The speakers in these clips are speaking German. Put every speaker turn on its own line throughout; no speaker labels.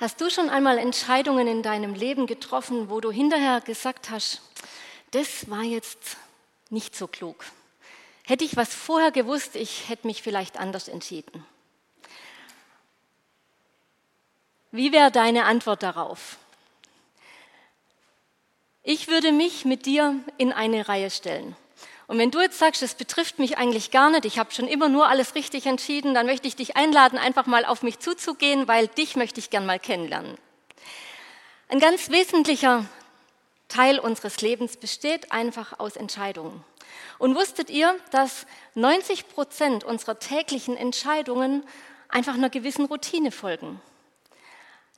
Hast du schon einmal Entscheidungen in deinem Leben getroffen, wo du hinterher gesagt hast, das war jetzt nicht so klug? Hätte ich was vorher gewusst, ich hätte mich vielleicht anders entschieden. Wie wäre deine Antwort darauf? Ich würde mich mit dir in eine Reihe stellen. Und wenn du jetzt sagst, das betrifft mich eigentlich gar nicht, ich habe schon immer nur alles richtig entschieden, dann möchte ich dich einladen, einfach mal auf mich zuzugehen, weil dich möchte ich gern mal kennenlernen. Ein ganz wesentlicher Teil unseres Lebens besteht einfach aus Entscheidungen. Und wusstet ihr, dass 90 Prozent unserer täglichen Entscheidungen einfach einer gewissen Routine folgen?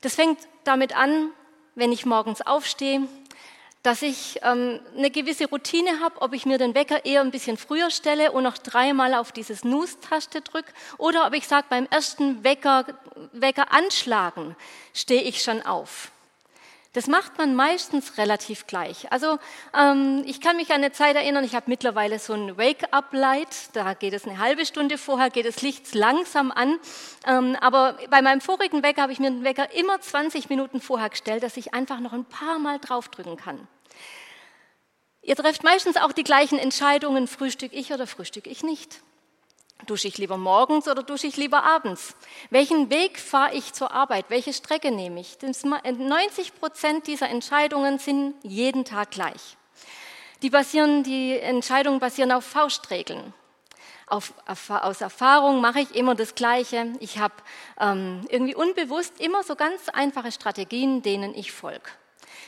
Das fängt damit an, wenn ich morgens aufstehe, dass ich ähm, eine gewisse Routine habe, ob ich mir den Wecker eher ein bisschen früher stelle und noch dreimal auf diese Snooze-Taste drücke oder ob ich sage, beim ersten Wecker, Wecker anschlagen stehe ich schon auf. Das macht man meistens relativ gleich. Also ähm, ich kann mich an eine Zeit erinnern, ich habe mittlerweile so ein Wake-up-Light, da geht es eine halbe Stunde vorher, geht das Licht langsam an. Ähm, aber bei meinem vorigen Wecker habe ich mir den Wecker immer 20 Minuten vorher gestellt, dass ich einfach noch ein paar Mal draufdrücken kann. Ihr trefft meistens auch die gleichen Entscheidungen, frühstück ich oder frühstück ich nicht. Dusche ich lieber morgens oder dusche ich lieber abends? Welchen Weg fahre ich zur Arbeit? Welche Strecke nehme ich? 90 Prozent dieser Entscheidungen sind jeden Tag gleich. Die, basieren, die Entscheidungen basieren auf Faustregeln. Auf, aus Erfahrung mache ich immer das Gleiche. Ich habe ähm, irgendwie unbewusst immer so ganz einfache Strategien, denen ich folge.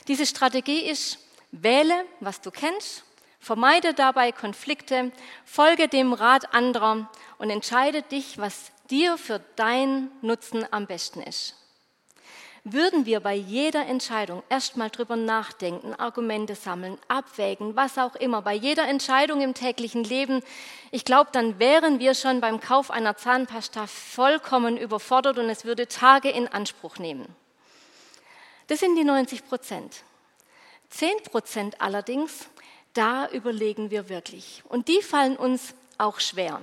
Diese Strategie ist, wähle, was du kennst Vermeide dabei Konflikte, folge dem Rat anderer und entscheide dich, was dir für deinen Nutzen am besten ist. Würden wir bei jeder Entscheidung erstmal drüber nachdenken, Argumente sammeln, abwägen, was auch immer, bei jeder Entscheidung im täglichen Leben, ich glaube, dann wären wir schon beim Kauf einer Zahnpasta vollkommen überfordert und es würde Tage in Anspruch nehmen. Das sind die 90 Prozent. 10 Prozent allerdings da überlegen wir wirklich. Und die fallen uns auch schwer.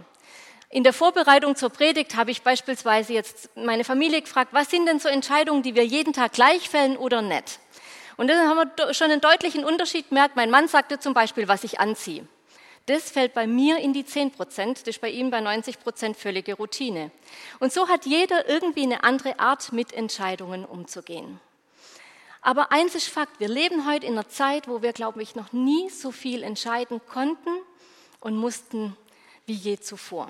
In der Vorbereitung zur Predigt habe ich beispielsweise jetzt meine Familie gefragt, was sind denn so Entscheidungen, die wir jeden Tag gleich fällen oder nicht? Und dann haben wir schon einen deutlichen Unterschied gemerkt. Mein Mann sagte zum Beispiel, was ich anziehe. Das fällt bei mir in die 10 Prozent, das ist bei ihm bei 90 Prozent völlige Routine. Und so hat jeder irgendwie eine andere Art, mit Entscheidungen umzugehen. Aber eins ist Fakt, wir leben heute in einer Zeit, wo wir, glaube ich, noch nie so viel entscheiden konnten und mussten wie je zuvor.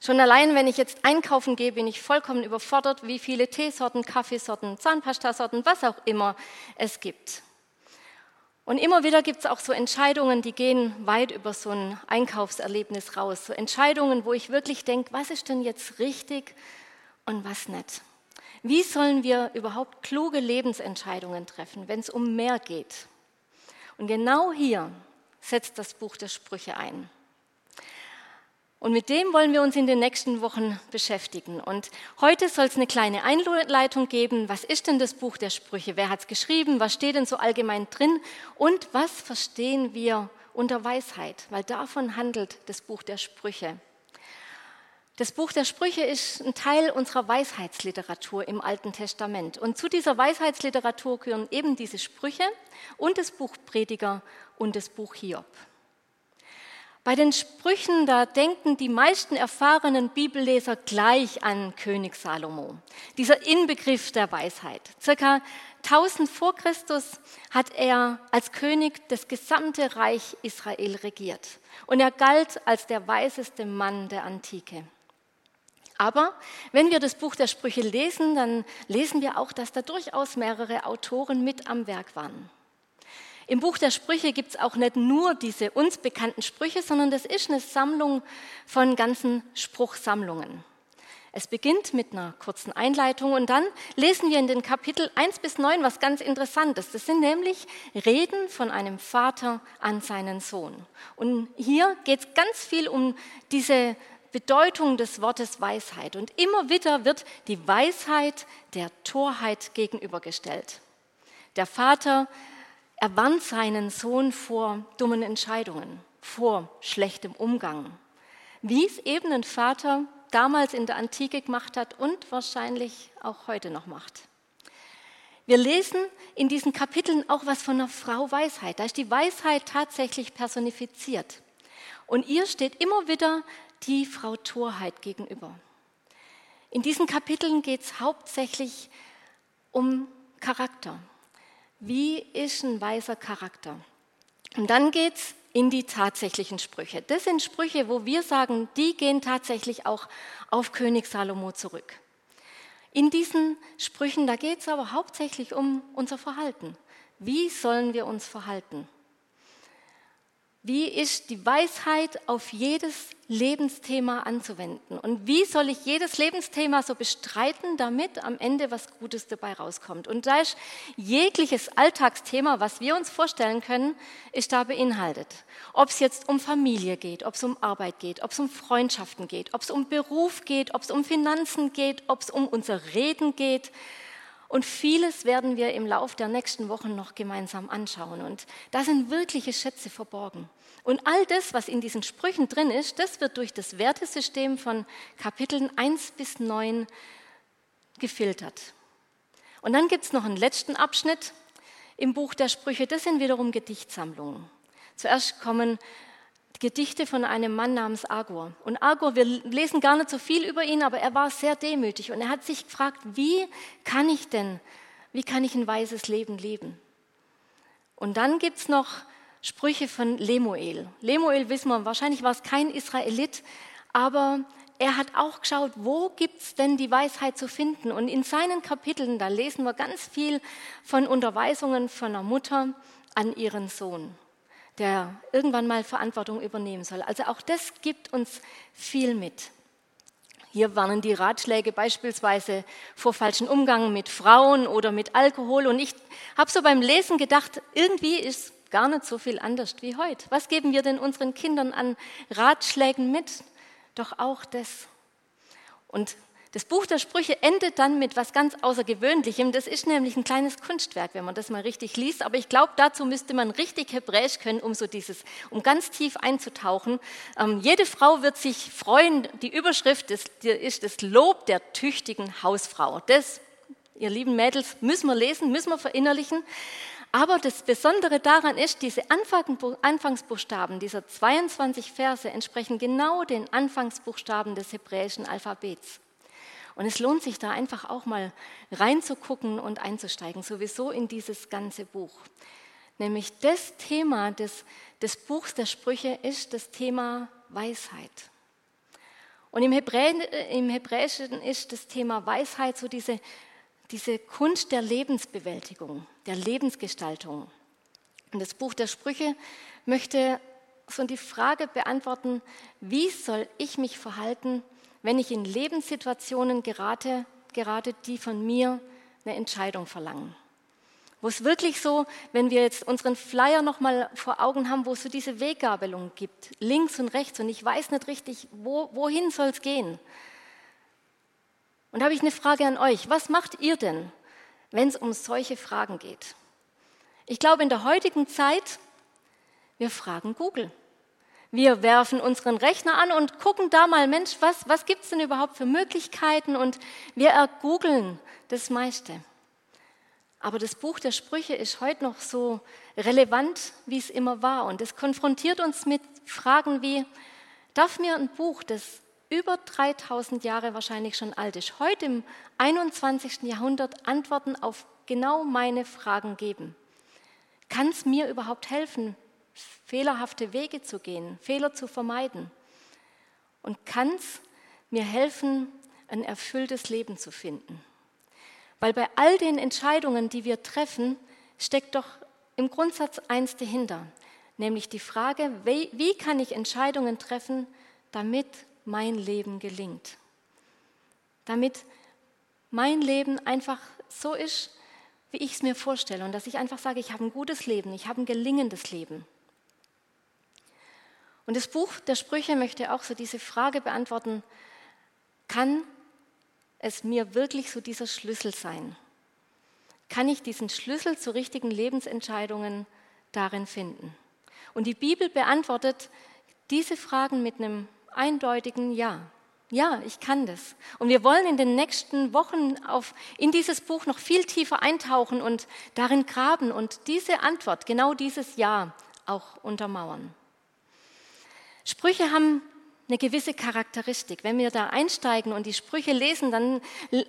Schon allein, wenn ich jetzt einkaufen gehe, bin ich vollkommen überfordert, wie viele Teesorten, Kaffeesorten, Zahnpastasorten, was auch immer es gibt. Und immer wieder gibt es auch so Entscheidungen, die gehen weit über so ein Einkaufserlebnis raus. So Entscheidungen, wo ich wirklich denke, was ist denn jetzt richtig und was nicht. Wie sollen wir überhaupt kluge Lebensentscheidungen treffen, wenn es um mehr geht? Und genau hier setzt das Buch der Sprüche ein. Und mit dem wollen wir uns in den nächsten Wochen beschäftigen. Und heute soll es eine kleine Einleitung geben. Was ist denn das Buch der Sprüche? Wer hat es geschrieben? Was steht denn so allgemein drin? Und was verstehen wir unter Weisheit? Weil davon handelt das Buch der Sprüche. Das Buch der Sprüche ist ein Teil unserer Weisheitsliteratur im Alten Testament. Und zu dieser Weisheitsliteratur gehören eben diese Sprüche und das Buch Prediger und das Buch Hiob. Bei den Sprüchen, da denken die meisten erfahrenen Bibelleser gleich an König Salomo, dieser Inbegriff der Weisheit. Circa 1000 vor Christus hat er als König das gesamte Reich Israel regiert und er galt als der weiseste Mann der Antike. Aber wenn wir das Buch der Sprüche lesen, dann lesen wir auch, dass da durchaus mehrere Autoren mit am Werk waren. Im Buch der Sprüche gibt es auch nicht nur diese uns bekannten Sprüche, sondern das ist eine Sammlung von ganzen Spruchsammlungen. Es beginnt mit einer kurzen Einleitung und dann lesen wir in den Kapitel 1 bis 9 was ganz Interessantes. Das sind nämlich Reden von einem Vater an seinen Sohn. Und hier geht es ganz viel um diese Bedeutung des Wortes Weisheit. Und immer wieder wird die Weisheit der Torheit gegenübergestellt. Der Vater erwarnt seinen Sohn vor dummen Entscheidungen, vor schlechtem Umgang. Wie es eben ein Vater damals in der Antike gemacht hat und wahrscheinlich auch heute noch macht. Wir lesen in diesen Kapiteln auch was von einer Frau Weisheit. Da ist die Weisheit tatsächlich personifiziert. Und ihr steht immer wieder die Frau Torheit gegenüber. In diesen Kapiteln geht es hauptsächlich um Charakter. Wie ist ein weiser Charakter? Und dann geht es in die tatsächlichen Sprüche. Das sind Sprüche, wo wir sagen, die gehen tatsächlich auch auf König Salomo zurück. In diesen Sprüchen, da geht es aber hauptsächlich um unser Verhalten. Wie sollen wir uns verhalten? Wie ist die Weisheit auf jedes Lebensthema anzuwenden? Und wie soll ich jedes Lebensthema so bestreiten, damit am Ende was Gutes dabei rauskommt? Und da ist jegliches Alltagsthema, was wir uns vorstellen können, ist da beinhaltet. Ob es jetzt um Familie geht, ob es um Arbeit geht, ob es um Freundschaften geht, ob es um Beruf geht, ob es um Finanzen geht, ob es um unser Reden geht, und vieles werden wir im Lauf der nächsten Wochen noch gemeinsam anschauen. Und da sind wirkliche Schätze verborgen. Und all das, was in diesen Sprüchen drin ist, das wird durch das Wertesystem von Kapiteln 1 bis 9 gefiltert. Und dann gibt es noch einen letzten Abschnitt im Buch der Sprüche, das sind wiederum Gedichtsammlungen. Zuerst kommen Gedichte von einem Mann namens Agor. Und Agor, wir lesen gar nicht so viel über ihn, aber er war sehr demütig und er hat sich gefragt, wie kann ich denn, wie kann ich ein weises Leben leben? Und dann gibt es noch Sprüche von Lemuel. Lemuel wissen wir, wahrscheinlich war es kein Israelit, aber er hat auch geschaut, wo gibt es denn die Weisheit zu finden? Und in seinen Kapiteln, da lesen wir ganz viel von Unterweisungen von einer Mutter an ihren Sohn der irgendwann mal Verantwortung übernehmen soll. Also auch das gibt uns viel mit. Hier warnen die Ratschläge beispielsweise vor falschen Umgang mit Frauen oder mit Alkohol. Und ich habe so beim Lesen gedacht, irgendwie ist gar nicht so viel anders wie heute. Was geben wir denn unseren Kindern an Ratschlägen mit? Doch auch das. Und das Buch der Sprüche endet dann mit was ganz Außergewöhnlichem. Das ist nämlich ein kleines Kunstwerk, wenn man das mal richtig liest. Aber ich glaube, dazu müsste man richtig Hebräisch können, um so dieses, um ganz tief einzutauchen. Ähm, jede Frau wird sich freuen. Die Überschrift ist, ist das Lob der tüchtigen Hausfrau. Das, ihr lieben Mädels, müssen wir lesen, müssen wir verinnerlichen. Aber das Besondere daran ist, diese Anfangsbuchstaben dieser 22 Verse entsprechen genau den Anfangsbuchstaben des hebräischen Alphabets. Und es lohnt sich da einfach auch mal reinzugucken und einzusteigen, sowieso in dieses ganze Buch. Nämlich das Thema des, des Buchs der Sprüche ist das Thema Weisheit. Und im, Hebräi, im Hebräischen ist das Thema Weisheit so diese, diese Kunst der Lebensbewältigung, der Lebensgestaltung. Und das Buch der Sprüche möchte so die Frage beantworten, wie soll ich mich verhalten, wenn ich in Lebenssituationen gerate, gerate, die von mir eine Entscheidung verlangen. Wo es wirklich so, wenn wir jetzt unseren Flyer nochmal vor Augen haben, wo es so diese Weggabelung gibt, links und rechts, und ich weiß nicht richtig, wo, wohin soll es gehen. Und da habe ich eine Frage an euch. Was macht ihr denn, wenn es um solche Fragen geht? Ich glaube, in der heutigen Zeit, wir fragen Google. Wir werfen unseren Rechner an und gucken da mal, Mensch, was, was gibt es denn überhaupt für Möglichkeiten? Und wir ergoogeln das meiste. Aber das Buch der Sprüche ist heute noch so relevant, wie es immer war. Und es konfrontiert uns mit Fragen wie, darf mir ein Buch, das über 3000 Jahre wahrscheinlich schon alt ist, heute im 21. Jahrhundert Antworten auf genau meine Fragen geben? Kann es mir überhaupt helfen, fehlerhafte Wege zu gehen, Fehler zu vermeiden und kann es mir helfen, ein erfülltes Leben zu finden. Weil bei all den Entscheidungen, die wir treffen, steckt doch im Grundsatz eins dahinter, nämlich die Frage, wie, kann ich Entscheidungen treffen, damit mein Leben gelingt. Damit mein Leben einfach so ist, wie ich es mir vorstelle und dass ich einfach sage, ich habe ein gutes Leben, ich habe ein gelingendes Leben. Und das Buch der Sprüche möchte auch so diese Frage beantworten, kann es mir wirklich so dieser Schlüssel sein? Kann ich diesen Schlüssel zu richtigen Lebensentscheidungen darin finden? Und die Bibel beantwortet diese Fragen mit einem eindeutigen Ja. Ja, ich kann das. Und wir wollen in den nächsten Wochen auf, in dieses Buch noch viel tiefer eintauchen und darin graben und diese Antwort, genau dieses Ja, auch untermauern. Sprüche haben eine gewisse Charakteristik. Wenn wir da einsteigen und die Sprüche lesen, dann,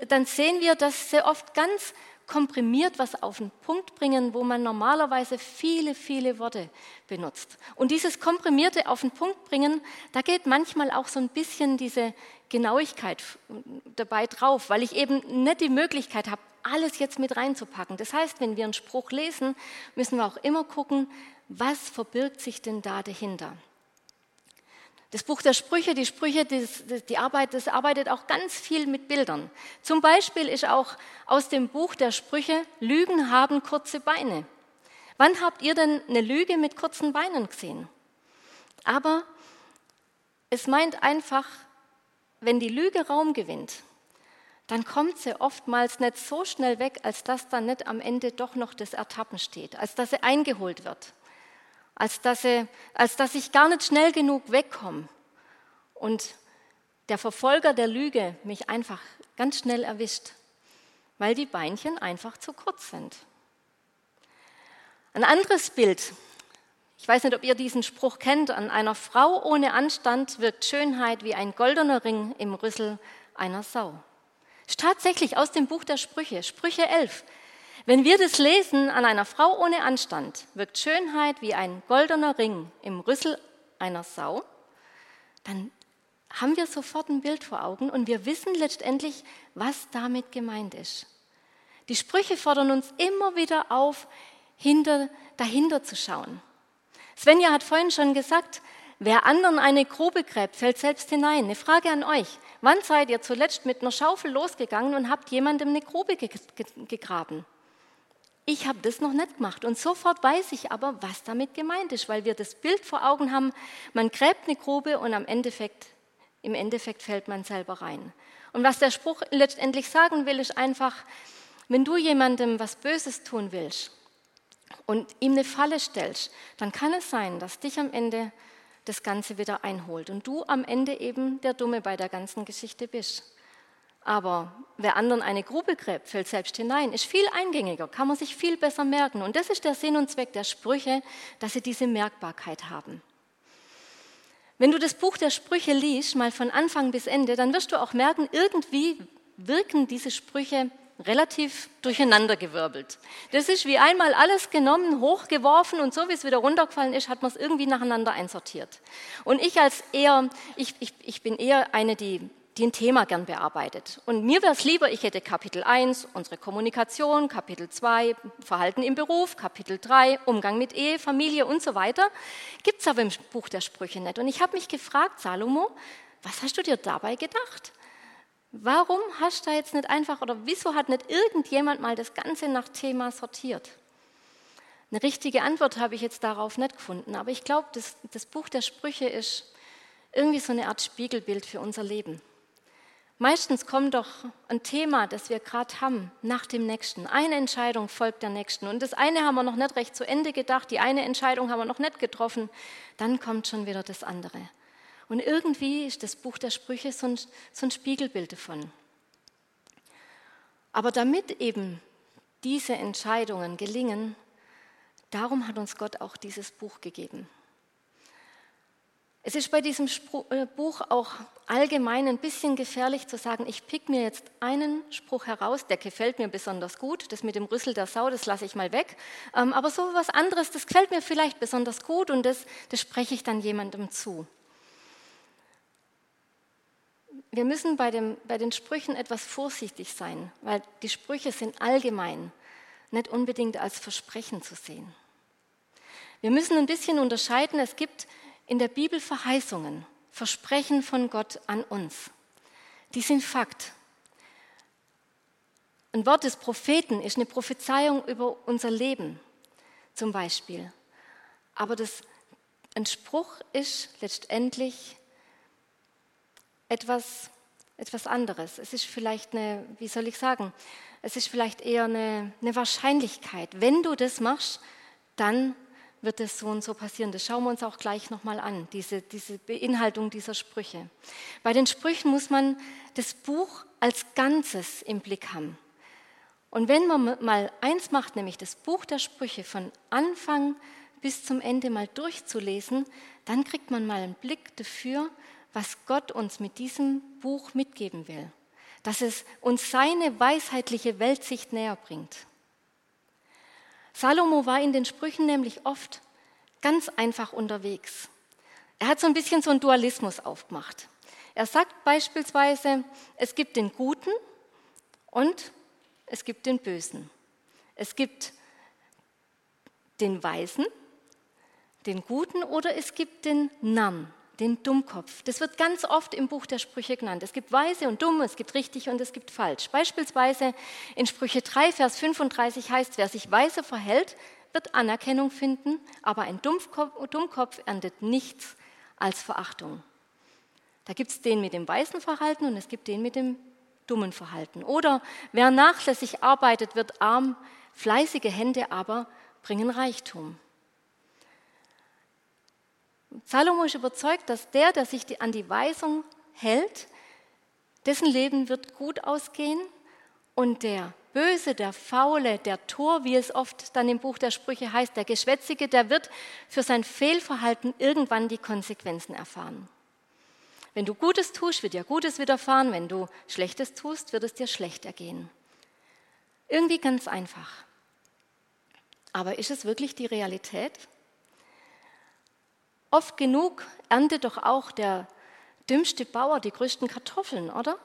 dann sehen wir, dass sie oft ganz komprimiert was auf den Punkt bringen, wo man normalerweise viele, viele Worte benutzt. Und dieses komprimierte auf den Punkt bringen, da geht manchmal auch so ein bisschen diese Genauigkeit dabei drauf, weil ich eben nicht die Möglichkeit habe, alles jetzt mit reinzupacken. Das heißt, wenn wir einen Spruch lesen, müssen wir auch immer gucken, was verbirgt sich denn da dahinter. Das Buch der Sprüche, die Sprüche, das, die Arbeit, das arbeitet auch ganz viel mit Bildern. Zum Beispiel ist auch aus dem Buch der Sprüche, Lügen haben kurze Beine. Wann habt ihr denn eine Lüge mit kurzen Beinen gesehen? Aber es meint einfach, wenn die Lüge Raum gewinnt, dann kommt sie oftmals nicht so schnell weg, als dass dann nicht am Ende doch noch das Ertappen steht, als dass sie eingeholt wird als dass, sie, als dass ich gar nicht schnell genug wegkomme und der Verfolger der Lüge mich einfach ganz schnell erwischt, weil die Beinchen einfach zu kurz sind. Ein anderes Bild, ich weiß nicht, ob ihr diesen Spruch kennt, an einer Frau ohne Anstand wirkt Schönheit wie ein goldener Ring im Rüssel einer Sau. Ist tatsächlich aus dem Buch der Sprüche, Sprüche 11. Wenn wir das lesen an einer Frau ohne Anstand, wirkt Schönheit wie ein goldener Ring im Rüssel einer Sau, dann haben wir sofort ein Bild vor Augen und wir wissen letztendlich, was damit gemeint ist. Die Sprüche fordern uns immer wieder auf, hinter, dahinter zu schauen. Svenja hat vorhin schon gesagt, wer anderen eine Grube gräbt, fällt selbst hinein. Eine Frage an euch. Wann seid ihr zuletzt mit einer Schaufel losgegangen und habt jemandem eine Grube gegraben? Ich habe das noch nicht gemacht. Und sofort weiß ich aber, was damit gemeint ist, weil wir das Bild vor Augen haben, man gräbt eine Grube und am Endeffekt, im Endeffekt fällt man selber rein. Und was der Spruch letztendlich sagen will, ist einfach, wenn du jemandem was Böses tun willst und ihm eine Falle stellst, dann kann es sein, dass dich am Ende das Ganze wieder einholt und du am Ende eben der Dumme bei der ganzen Geschichte bist. Aber wer anderen eine Grube gräbt, fällt selbst hinein, ist viel eingängiger, kann man sich viel besser merken. Und das ist der Sinn und Zweck der Sprüche, dass sie diese Merkbarkeit haben. Wenn du das Buch der Sprüche liest, mal von Anfang bis Ende, dann wirst du auch merken, irgendwie wirken diese Sprüche relativ durcheinandergewirbelt. Das ist wie einmal alles genommen, hochgeworfen und so wie es wieder runtergefallen ist, hat man es irgendwie nacheinander einsortiert. Und ich als eher, ich, ich, ich bin eher eine, die die ein Thema gern bearbeitet. Und mir wäre es lieber, ich hätte Kapitel 1, unsere Kommunikation, Kapitel 2, Verhalten im Beruf, Kapitel 3, Umgang mit Ehe, Familie und so weiter. Gibt es aber im Buch der Sprüche nicht. Und ich habe mich gefragt, Salomo, was hast du dir dabei gedacht? Warum hast du da jetzt nicht einfach, oder wieso hat nicht irgendjemand mal das Ganze nach Thema sortiert? Eine richtige Antwort habe ich jetzt darauf nicht gefunden, aber ich glaube, das, das Buch der Sprüche ist irgendwie so eine Art Spiegelbild für unser Leben. Meistens kommt doch ein Thema, das wir gerade haben, nach dem nächsten. Eine Entscheidung folgt der nächsten. Und das eine haben wir noch nicht recht zu Ende gedacht, die eine Entscheidung haben wir noch nicht getroffen. Dann kommt schon wieder das andere. Und irgendwie ist das Buch der Sprüche so ein, so ein Spiegelbild davon. Aber damit eben diese Entscheidungen gelingen, darum hat uns Gott auch dieses Buch gegeben. Es ist bei diesem äh, Buch auch allgemein ein bisschen gefährlich zu sagen, ich pick mir jetzt einen Spruch heraus, der gefällt mir besonders gut. Das mit dem Rüssel der Sau, das lasse ich mal weg. Ähm, aber so was anderes, das gefällt mir vielleicht besonders gut und das, das spreche ich dann jemandem zu. Wir müssen bei, dem, bei den Sprüchen etwas vorsichtig sein, weil die Sprüche sind allgemein, nicht unbedingt als Versprechen zu sehen. Wir müssen ein bisschen unterscheiden. Es gibt in der Bibel Verheißungen, Versprechen von Gott an uns. Die sind Fakt. Ein Wort des Propheten ist eine Prophezeiung über unser Leben zum Beispiel. Aber das, ein Spruch ist letztendlich etwas, etwas anderes. Es ist vielleicht eine, wie soll ich sagen, es ist vielleicht eher eine, eine Wahrscheinlichkeit. Wenn du das machst, dann wird es so und so passieren. Das schauen wir uns auch gleich nochmal an, diese, diese Beinhaltung dieser Sprüche. Bei den Sprüchen muss man das Buch als Ganzes im Blick haben. Und wenn man mal eins macht, nämlich das Buch der Sprüche von Anfang bis zum Ende mal durchzulesen, dann kriegt man mal einen Blick dafür, was Gott uns mit diesem Buch mitgeben will. Dass es uns seine weisheitliche Weltsicht näher bringt. Salomo war in den Sprüchen nämlich oft ganz einfach unterwegs. Er hat so ein bisschen so einen Dualismus aufgemacht. Er sagt beispielsweise, es gibt den Guten und es gibt den Bösen. Es gibt den Weisen, den Guten oder es gibt den Narren, den Dummkopf. Das wird ganz oft im Buch der Sprüche genannt. Es gibt Weise und Dumme, es gibt richtig und es gibt falsch. Beispielsweise in Sprüche 3, Vers 35 heißt, wer sich weise verhält, wird Anerkennung finden, aber ein Dummkopf erntet nichts als Verachtung. Da gibt es den mit dem weisen Verhalten und es gibt den mit dem dummen Verhalten. Oder wer nachlässig arbeitet, wird arm, fleißige Hände aber bringen Reichtum. Salomo ist überzeugt, dass der, der sich an die Weisung hält, dessen Leben wird gut ausgehen und der Böse, der Faule, der Tor, wie es oft dann im Buch der Sprüche heißt, der Geschwätzige, der wird für sein Fehlverhalten irgendwann die Konsequenzen erfahren. Wenn du Gutes tust, wird dir Gutes widerfahren. Wenn du Schlechtes tust, wird es dir schlecht ergehen. Irgendwie ganz einfach. Aber ist es wirklich die Realität? Oft genug erntet doch auch der dümmste Bauer die größten Kartoffeln, oder?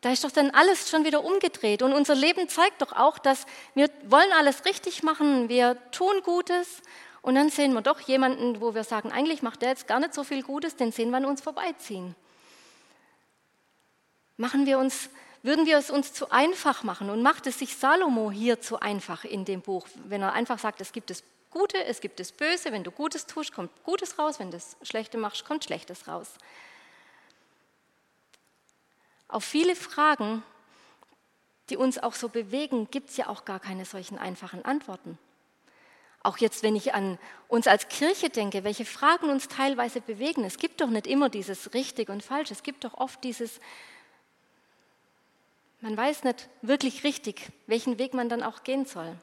Da ist doch dann alles schon wieder umgedreht. Und unser Leben zeigt doch auch, dass wir wollen alles richtig machen, wir tun Gutes und dann sehen wir doch jemanden, wo wir sagen, eigentlich macht der jetzt gar nicht so viel Gutes, den sehen wir an uns vorbeiziehen. Machen wir uns, würden wir es uns zu einfach machen und macht es sich Salomo hier zu einfach in dem Buch, wenn er einfach sagt, es gibt das Gute, es gibt das Böse, wenn du Gutes tust, kommt Gutes raus, wenn du das Schlechte machst, kommt Schlechtes raus. Auf viele Fragen, die uns auch so bewegen, gibt es ja auch gar keine solchen einfachen Antworten. Auch jetzt, wenn ich an uns als Kirche denke, welche Fragen uns teilweise bewegen. Es gibt doch nicht immer dieses richtig und falsch. Es gibt doch oft dieses, man weiß nicht wirklich richtig, welchen Weg man dann auch gehen soll.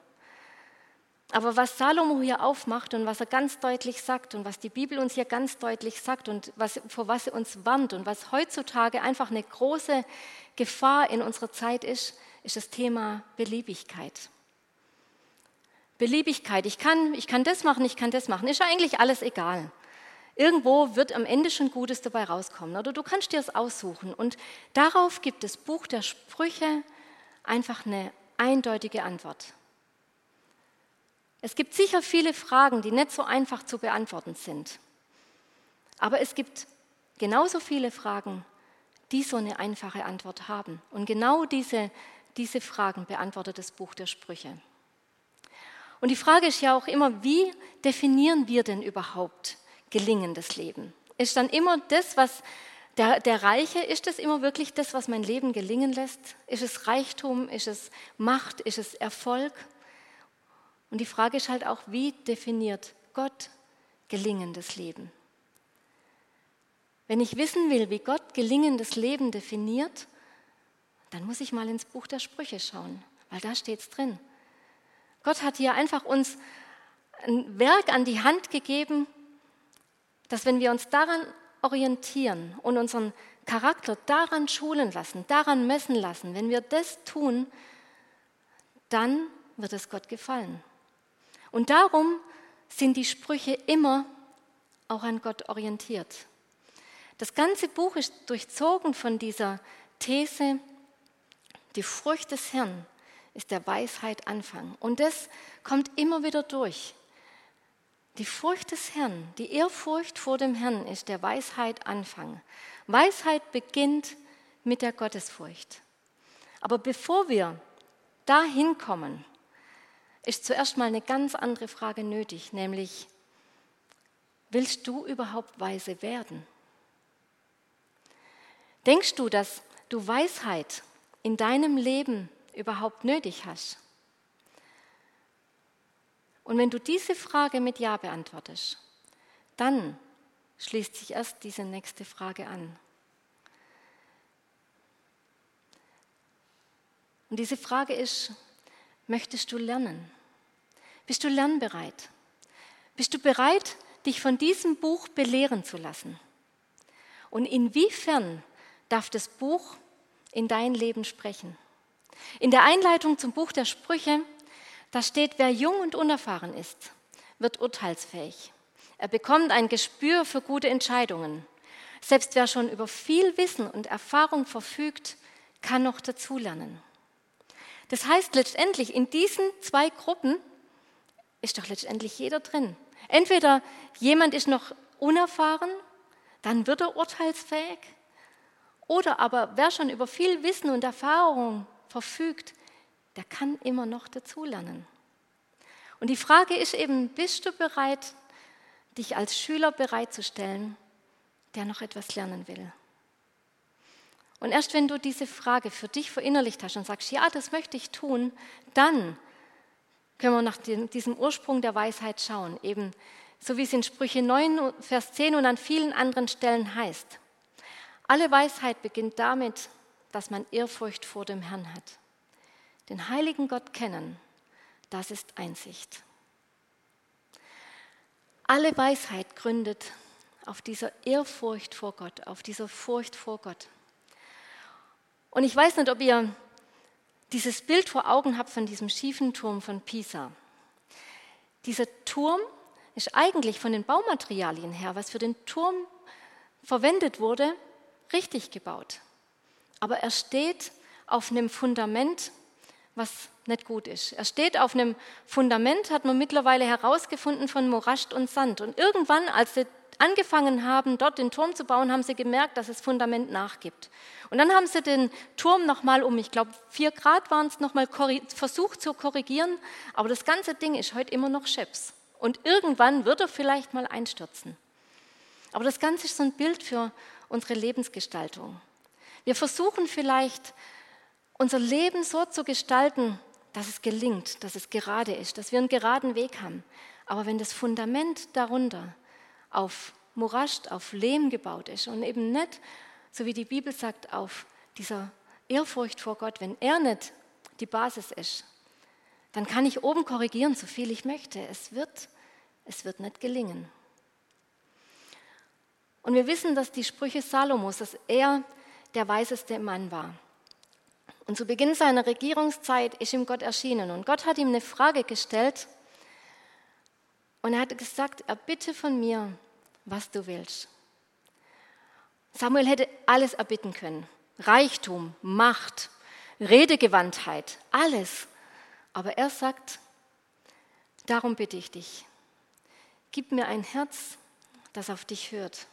Aber was Salomo hier aufmacht und was er ganz deutlich sagt und was die Bibel uns hier ganz deutlich sagt und was, vor was sie uns warnt und was heutzutage einfach eine große Gefahr in unserer Zeit ist, ist das Thema Beliebigkeit. Beliebigkeit, ich kann, ich kann das machen, ich kann das machen, ist ja eigentlich alles egal. Irgendwo wird am Ende schon Gutes dabei rauskommen oder du kannst dir es aussuchen. Und darauf gibt das Buch der Sprüche einfach eine eindeutige Antwort. Es gibt sicher viele Fragen, die nicht so einfach zu beantworten sind. Aber es gibt genauso viele Fragen, die so eine einfache Antwort haben. Und genau diese, diese Fragen beantwortet das Buch der Sprüche. Und die Frage ist ja auch immer, wie definieren wir denn überhaupt gelingendes Leben? Ist dann immer das, was der, der Reiche, ist es immer wirklich das, was mein Leben gelingen lässt? Ist es Reichtum? Ist es Macht? Ist es Erfolg? Und die Frage ist halt auch, wie definiert Gott gelingendes Leben? Wenn ich wissen will, wie Gott gelingendes Leben definiert, dann muss ich mal ins Buch der Sprüche schauen, weil da steht es drin. Gott hat hier einfach uns ein Werk an die Hand gegeben, dass wenn wir uns daran orientieren und unseren Charakter daran schulen lassen, daran messen lassen, wenn wir das tun, dann wird es Gott gefallen. Und darum sind die Sprüche immer auch an Gott orientiert. Das ganze Buch ist durchzogen von dieser These, die Furcht des Herrn ist der Weisheit Anfang. Und das kommt immer wieder durch. Die Furcht des Herrn, die Ehrfurcht vor dem Herrn ist der Weisheit Anfang. Weisheit beginnt mit der Gottesfurcht. Aber bevor wir dahin kommen, ist zuerst mal eine ganz andere Frage nötig, nämlich, willst du überhaupt weise werden? Denkst du, dass du Weisheit in deinem Leben überhaupt nötig hast? Und wenn du diese Frage mit Ja beantwortest, dann schließt sich erst diese nächste Frage an. Und diese Frage ist, möchtest du lernen? Bist du lernbereit? Bist du bereit, dich von diesem Buch belehren zu lassen? Und inwiefern darf das Buch in dein Leben sprechen? In der Einleitung zum Buch der Sprüche, da steht, wer jung und unerfahren ist, wird urteilsfähig. Er bekommt ein Gespür für gute Entscheidungen. Selbst wer schon über viel Wissen und Erfahrung verfügt, kann noch dazulernen. Das heißt letztendlich, in diesen zwei Gruppen ist doch letztendlich jeder drin. Entweder jemand ist noch unerfahren, dann wird er urteilsfähig, oder aber wer schon über viel Wissen und Erfahrung verfügt, der kann immer noch dazulernen. Und die Frage ist eben, bist du bereit, dich als Schüler bereitzustellen, der noch etwas lernen will? Und erst wenn du diese Frage für dich verinnerlicht hast und sagst, ja, das möchte ich tun, dann können wir nach diesem Ursprung der Weisheit schauen, eben so wie es in Sprüche 9, Vers 10 und an vielen anderen Stellen heißt. Alle Weisheit beginnt damit, dass man Ehrfurcht vor dem Herrn hat. Den heiligen Gott kennen, das ist Einsicht. Alle Weisheit gründet auf dieser Ehrfurcht vor Gott, auf dieser Furcht vor Gott. Und ich weiß nicht, ob ihr dieses Bild vor Augen habt von diesem schiefen Turm von Pisa. Dieser Turm ist eigentlich von den Baumaterialien her, was für den Turm verwendet wurde, richtig gebaut. Aber er steht auf einem Fundament, was nicht gut ist. Er steht auf einem Fundament, hat man mittlerweile herausgefunden, von Morast und Sand. Und irgendwann, als sie angefangen haben, dort den Turm zu bauen, haben sie gemerkt, dass das Fundament nachgibt. Und dann haben sie den Turm nochmal um, ich glaube, vier Grad waren es, nochmal versucht zu korrigieren. Aber das ganze Ding ist heute immer noch Scheps. Und irgendwann wird er vielleicht mal einstürzen. Aber das Ganze ist so ein Bild für unsere Lebensgestaltung. Wir versuchen vielleicht, unser Leben so zu gestalten, dass es gelingt, dass es gerade ist, dass wir einen geraden Weg haben. Aber wenn das Fundament darunter auf Morast, auf Lehm gebaut ist und eben nicht, so wie die Bibel sagt, auf dieser Ehrfurcht vor Gott, wenn er nicht die Basis ist, dann kann ich oben korrigieren, so viel ich möchte. Es wird, es wird nicht gelingen. Und wir wissen, dass die Sprüche Salomos, dass er der weiseste Mann war. Und zu Beginn seiner Regierungszeit ist ihm Gott erschienen und Gott hat ihm eine Frage gestellt, und er hat gesagt, erbitte von mir, was du willst. Samuel hätte alles erbitten können. Reichtum, Macht, Redegewandtheit, alles. Aber er sagt, darum bitte ich dich, gib mir ein Herz, das auf dich hört,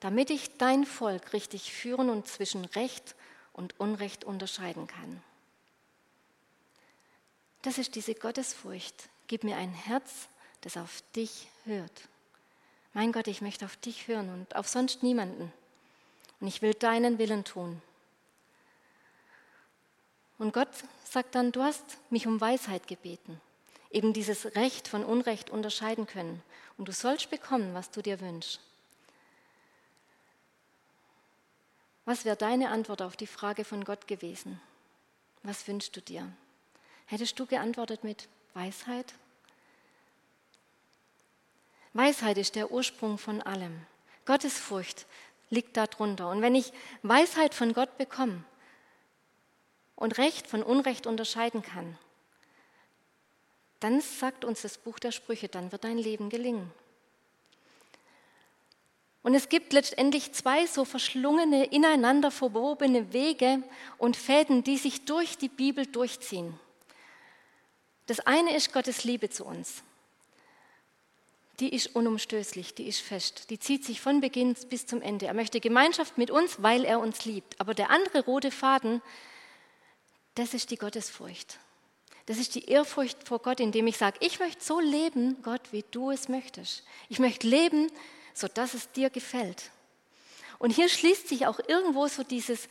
damit ich dein Volk richtig führen und zwischen Recht und Unrecht unterscheiden kann. Das ist diese Gottesfurcht. Gib mir ein Herz, das auf dich hört. Mein Gott, ich möchte auf dich hören und auf sonst niemanden. Und ich will deinen Willen tun. Und Gott sagt dann, du hast mich um Weisheit gebeten, eben dieses Recht von Unrecht unterscheiden können. Und du sollst bekommen, was du dir wünschst. Was wäre deine Antwort auf die Frage von Gott gewesen? Was wünschst du dir? Hättest du geantwortet mit Weisheit? Weisheit ist der Ursprung von allem. Gottesfurcht liegt darunter. Und wenn ich Weisheit von Gott bekomme und Recht von Unrecht unterscheiden kann, dann sagt uns das Buch der Sprüche, dann wird dein Leben gelingen. Und es gibt letztendlich zwei so verschlungene, ineinander verwobene Wege und Fäden, die sich durch die Bibel durchziehen. Das eine ist Gottes Liebe zu uns die ist unumstößlich, die ist fest. Die zieht sich von Beginn bis zum Ende. Er möchte Gemeinschaft mit uns, weil er uns liebt. Aber der andere rote Faden, das ist die Gottesfurcht. Das ist die Ehrfurcht vor Gott, indem ich sage, ich möchte so leben, Gott, wie du es möchtest. Ich möchte leben, sodass es dir gefällt. Und hier schließt sich auch irgendwo so dieses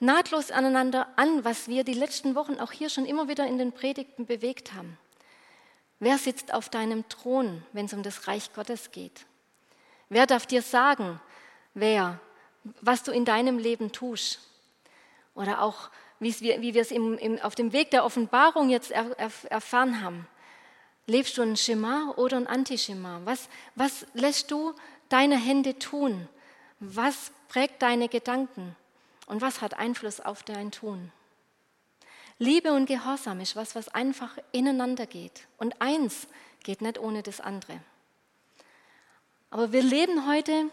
nahtlos aneinander an, was wir die letzten Wochen auch hier schon immer wieder in den Predigten bewegt haben. Wer sitzt auf deinem Thron, wenn es um das Reich Gottes geht? Wer darf dir sagen, wer, was du in deinem Leben tust? Oder auch, wie wir es im, im, auf dem Weg der Offenbarung jetzt er, er, erfahren haben. Lebst du ein Schema oder ein Antischema? Was, was lässt du deine Hände tun? Was prägt deine Gedanken? Und was hat Einfluss auf dein Tun? Liebe und Gehorsam ist was, was einfach ineinander geht. Und eins geht nicht ohne das andere. Aber wir leben heute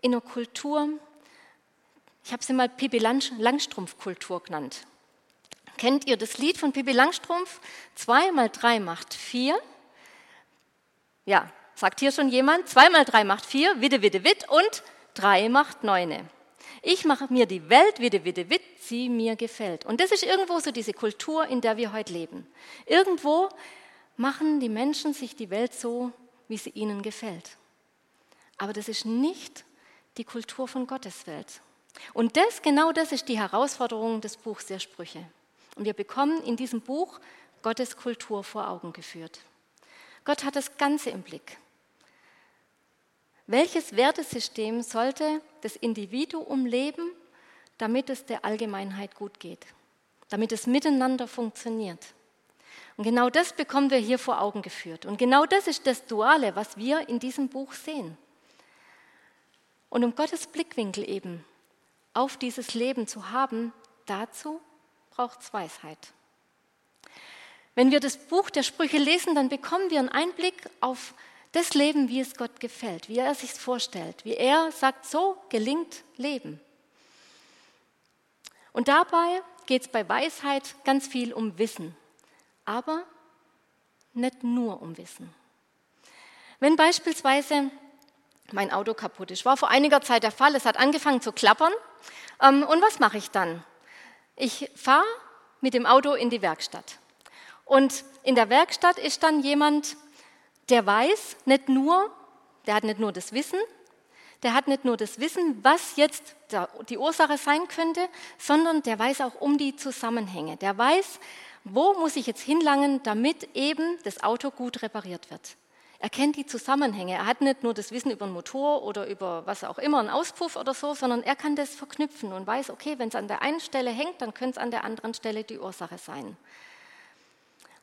in einer Kultur, ich habe sie mal Pippi Langstrumpf-Kultur genannt. Kennt ihr das Lied von Pippi Langstrumpf? Zwei mal drei macht vier. Ja, sagt hier schon jemand. Zwei mal drei macht vier, witte, witte, witt und drei macht neune. Ich mache mir die Welt, witte, witte, witt, sie mir gefällt. Und das ist irgendwo so diese Kultur, in der wir heute leben. Irgendwo machen die Menschen sich die Welt so, wie sie ihnen gefällt. Aber das ist nicht die Kultur von Gottes Welt. Und das, genau das ist die Herausforderung des Buchs der Sprüche. Und wir bekommen in diesem Buch Gottes Kultur vor Augen geführt. Gott hat das Ganze im Blick. Welches Wertesystem sollte das Individuum leben, damit es der Allgemeinheit gut geht, damit es miteinander funktioniert? Und genau das bekommen wir hier vor Augen geführt. Und genau das ist das Duale, was wir in diesem Buch sehen. Und um Gottes Blickwinkel eben auf dieses Leben zu haben, dazu braucht es Weisheit. Wenn wir das Buch der Sprüche lesen, dann bekommen wir einen Einblick auf das Leben, wie es Gott gefällt, wie er sich vorstellt, wie er sagt, so gelingt Leben. Und dabei geht es bei Weisheit ganz viel um Wissen, aber nicht nur um Wissen. Wenn beispielsweise mein Auto kaputt ist, war vor einiger Zeit der Fall, es hat angefangen zu klappern. Ähm, und was mache ich dann? Ich fahre mit dem Auto in die Werkstatt. Und in der Werkstatt ist dann jemand, der weiß nicht nur, der hat nicht nur das Wissen, der hat nicht nur das Wissen, was jetzt die Ursache sein könnte, sondern der weiß auch um die Zusammenhänge. Der weiß, wo muss ich jetzt hinlangen, damit eben das Auto gut repariert wird. Er kennt die Zusammenhänge. Er hat nicht nur das Wissen über einen Motor oder über was auch immer, einen Auspuff oder so, sondern er kann das verknüpfen und weiß, okay, wenn es an der einen Stelle hängt, dann könnte es an der anderen Stelle die Ursache sein.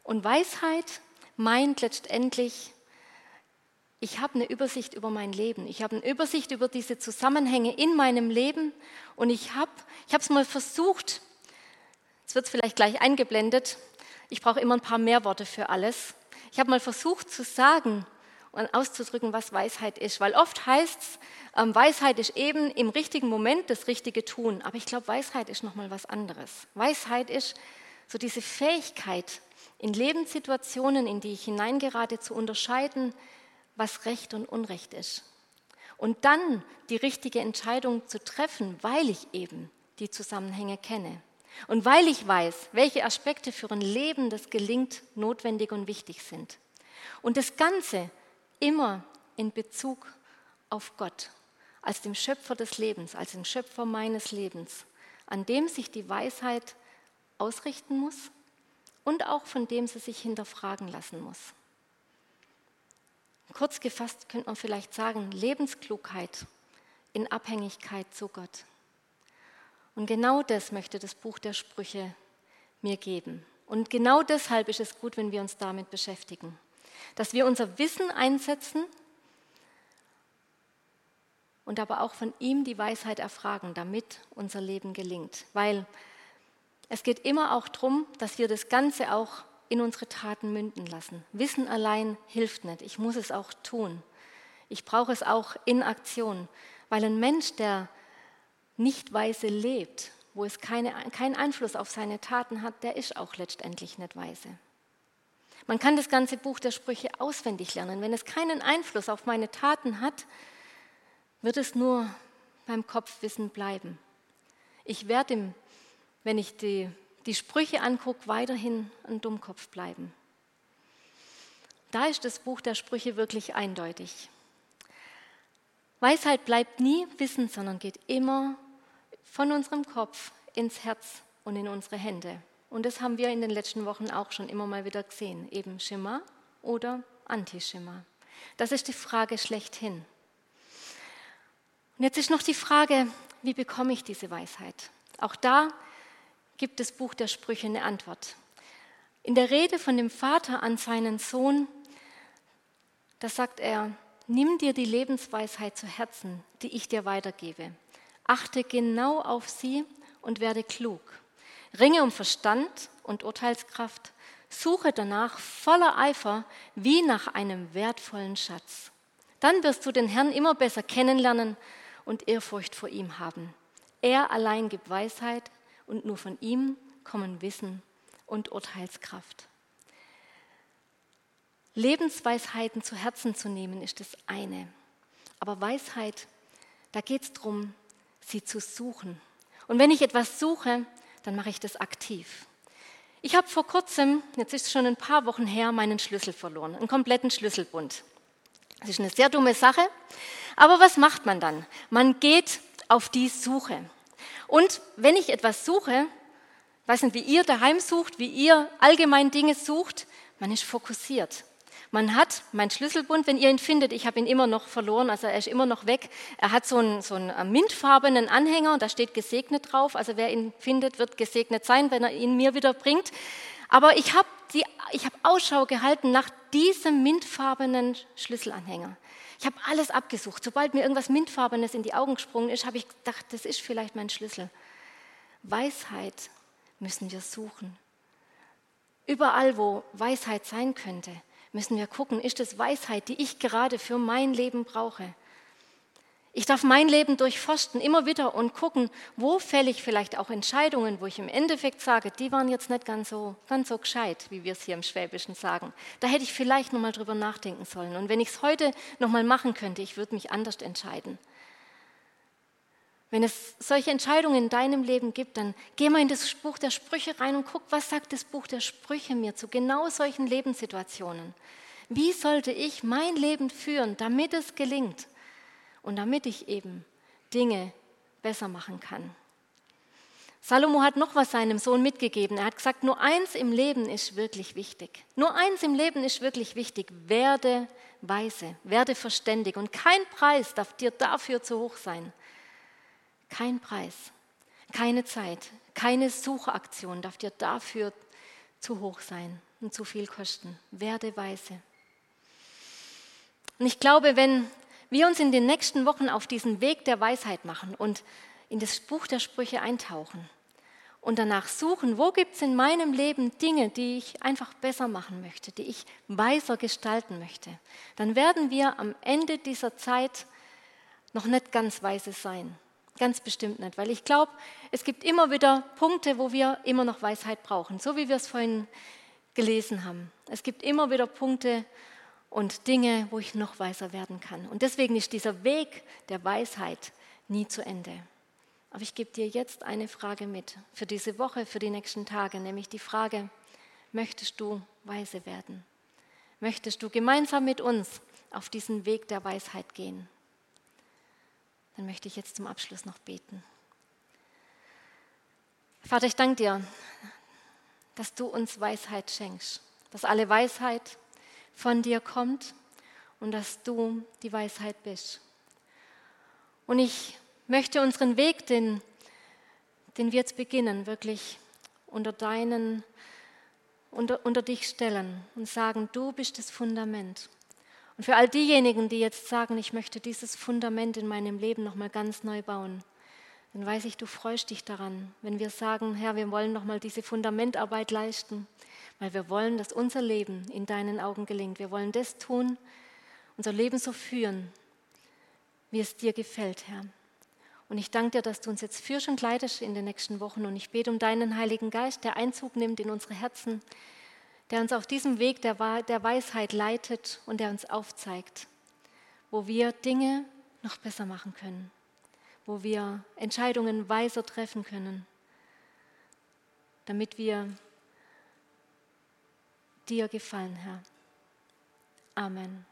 Und Weisheit meint letztendlich, ich habe eine Übersicht über mein Leben. Ich habe eine Übersicht über diese Zusammenhänge in meinem Leben. Und ich habe ich es mal versucht, jetzt wird es vielleicht gleich eingeblendet, ich brauche immer ein paar mehr Worte für alles. Ich habe mal versucht zu sagen und auszudrücken, was Weisheit ist. Weil oft heißt es, ähm, Weisheit ist eben im richtigen Moment das Richtige tun. Aber ich glaube, Weisheit ist nochmal was anderes. Weisheit ist so diese Fähigkeit, in Lebenssituationen, in die ich hineingerate, zu unterscheiden, was Recht und Unrecht ist. Und dann die richtige Entscheidung zu treffen, weil ich eben die Zusammenhänge kenne. Und weil ich weiß, welche Aspekte für ein Leben, das gelingt, notwendig und wichtig sind. Und das Ganze immer in Bezug auf Gott, als dem Schöpfer des Lebens, als dem Schöpfer meines Lebens, an dem sich die Weisheit ausrichten muss und auch von dem sie sich hinterfragen lassen muss. Kurz gefasst könnte man vielleicht sagen, Lebensklugheit in Abhängigkeit zu Gott. Und genau das möchte das Buch der Sprüche mir geben. Und genau deshalb ist es gut, wenn wir uns damit beschäftigen. Dass wir unser Wissen einsetzen und aber auch von ihm die Weisheit erfragen, damit unser Leben gelingt. Weil es geht immer auch darum, dass wir das Ganze auch in unsere Taten münden lassen. Wissen allein hilft nicht. Ich muss es auch tun. Ich brauche es auch in Aktion, weil ein Mensch, der nicht weise lebt, wo es keine, keinen Einfluss auf seine Taten hat, der ist auch letztendlich nicht weise. Man kann das ganze Buch der Sprüche auswendig lernen. Wenn es keinen Einfluss auf meine Taten hat, wird es nur beim Kopfwissen bleiben. Ich werde, wenn ich die die Sprüche anguckt, weiterhin ein Dummkopf bleiben. Da ist das Buch der Sprüche wirklich eindeutig. Weisheit bleibt nie Wissen, sondern geht immer von unserem Kopf ins Herz und in unsere Hände. Und das haben wir in den letzten Wochen auch schon immer mal wieder gesehen. Eben Schema oder Antischimmer? Das ist die Frage schlechthin. Und jetzt ist noch die Frage, wie bekomme ich diese Weisheit? Auch da gibt das Buch der Sprüche eine Antwort. In der Rede von dem Vater an seinen Sohn, da sagt er, nimm dir die Lebensweisheit zu Herzen, die ich dir weitergebe. Achte genau auf sie und werde klug. Ringe um Verstand und Urteilskraft. Suche danach voller Eifer wie nach einem wertvollen Schatz. Dann wirst du den Herrn immer besser kennenlernen und Ehrfurcht vor ihm haben. Er allein gibt Weisheit und nur von ihm kommen Wissen und Urteilskraft. Lebensweisheiten zu Herzen zu nehmen, ist das eine. Aber Weisheit, da geht es darum, sie zu suchen. Und wenn ich etwas suche, dann mache ich das aktiv. Ich habe vor kurzem, jetzt ist es schon ein paar Wochen her, meinen Schlüssel verloren, einen kompletten Schlüsselbund. Das ist eine sehr dumme Sache, aber was macht man dann? Man geht auf die Suche. Und wenn ich etwas suche, weiß nicht, wie ihr daheim sucht, wie ihr allgemein Dinge sucht, man ist fokussiert. Man hat mein Schlüsselbund, wenn ihr ihn findet, ich habe ihn immer noch verloren, also er ist immer noch weg. Er hat so einen, so einen äh, mintfarbenen Anhänger und da steht gesegnet drauf. Also wer ihn findet, wird gesegnet sein, wenn er ihn mir wieder bringt. Aber ich habe hab Ausschau gehalten nach diesem mintfarbenen Schlüsselanhänger. Ich habe alles abgesucht. Sobald mir irgendwas Mintfarbenes in die Augen gesprungen ist, habe ich gedacht, das ist vielleicht mein Schlüssel. Weisheit müssen wir suchen. Überall, wo Weisheit sein könnte, müssen wir gucken, ist es Weisheit, die ich gerade für mein Leben brauche? Ich darf mein Leben durchforsten, immer wieder und gucken, wo fälle ich vielleicht auch Entscheidungen, wo ich im Endeffekt sage, die waren jetzt nicht ganz so, ganz so gescheit, wie wir es hier im Schwäbischen sagen. Da hätte ich vielleicht nochmal drüber nachdenken sollen. Und wenn ich es heute nochmal machen könnte, ich würde mich anders entscheiden. Wenn es solche Entscheidungen in deinem Leben gibt, dann geh mal in das Buch der Sprüche rein und guck, was sagt das Buch der Sprüche mir zu genau solchen Lebenssituationen. Wie sollte ich mein Leben führen, damit es gelingt und damit ich eben Dinge besser machen kann? Salomo hat noch was seinem Sohn mitgegeben. Er hat gesagt, nur eins im Leben ist wirklich wichtig. Nur eins im Leben ist wirklich wichtig. Werde weise, werde verständig und kein Preis darf dir dafür zu hoch sein. Kein Preis, keine Zeit, keine Suchaktion darf dir dafür zu hoch sein und zu viel kosten. Werde weise. Und ich glaube, wenn wir uns in den nächsten Wochen auf diesen Weg der Weisheit machen und in das Buch der Sprüche eintauchen und danach suchen, wo gibt es in meinem Leben Dinge, die ich einfach besser machen möchte, die ich weiser gestalten möchte, dann werden wir am Ende dieser Zeit noch nicht ganz weise sein. Ganz bestimmt nicht, weil ich glaube, es gibt immer wieder Punkte, wo wir immer noch Weisheit brauchen, so wie wir es vorhin gelesen haben. Es gibt immer wieder Punkte und Dinge, wo ich noch weiser werden kann. Und deswegen ist dieser Weg der Weisheit nie zu Ende. Aber ich gebe dir jetzt eine Frage mit für diese Woche, für die nächsten Tage, nämlich die Frage, möchtest du weise werden? Möchtest du gemeinsam mit uns auf diesen Weg der Weisheit gehen? dann möchte ich jetzt zum Abschluss noch beten. Vater, ich danke dir, dass du uns Weisheit schenkst, dass alle Weisheit von dir kommt und dass du die Weisheit bist. Und ich möchte unseren Weg, den, den wir jetzt beginnen, wirklich unter deinen, unter, unter dich stellen und sagen, du bist das Fundament. Und für all diejenigen, die jetzt sagen, ich möchte dieses Fundament in meinem Leben nochmal ganz neu bauen, dann weiß ich, du freust dich daran, wenn wir sagen, Herr, wir wollen nochmal diese Fundamentarbeit leisten, weil wir wollen, dass unser Leben in deinen Augen gelingt. Wir wollen das tun, unser Leben so führen, wie es dir gefällt, Herr. Und ich danke dir, dass du uns jetzt führst und leitest in den nächsten Wochen. Und ich bete um deinen Heiligen Geist, der Einzug nimmt in unsere Herzen, der uns auf diesem Weg der, Weisheit leitet und der uns aufzeigt, wo wir Dinge noch besser machen können, wo wir Entscheidungen weiser treffen können, damit wir dir gefallen, Herr. Amen.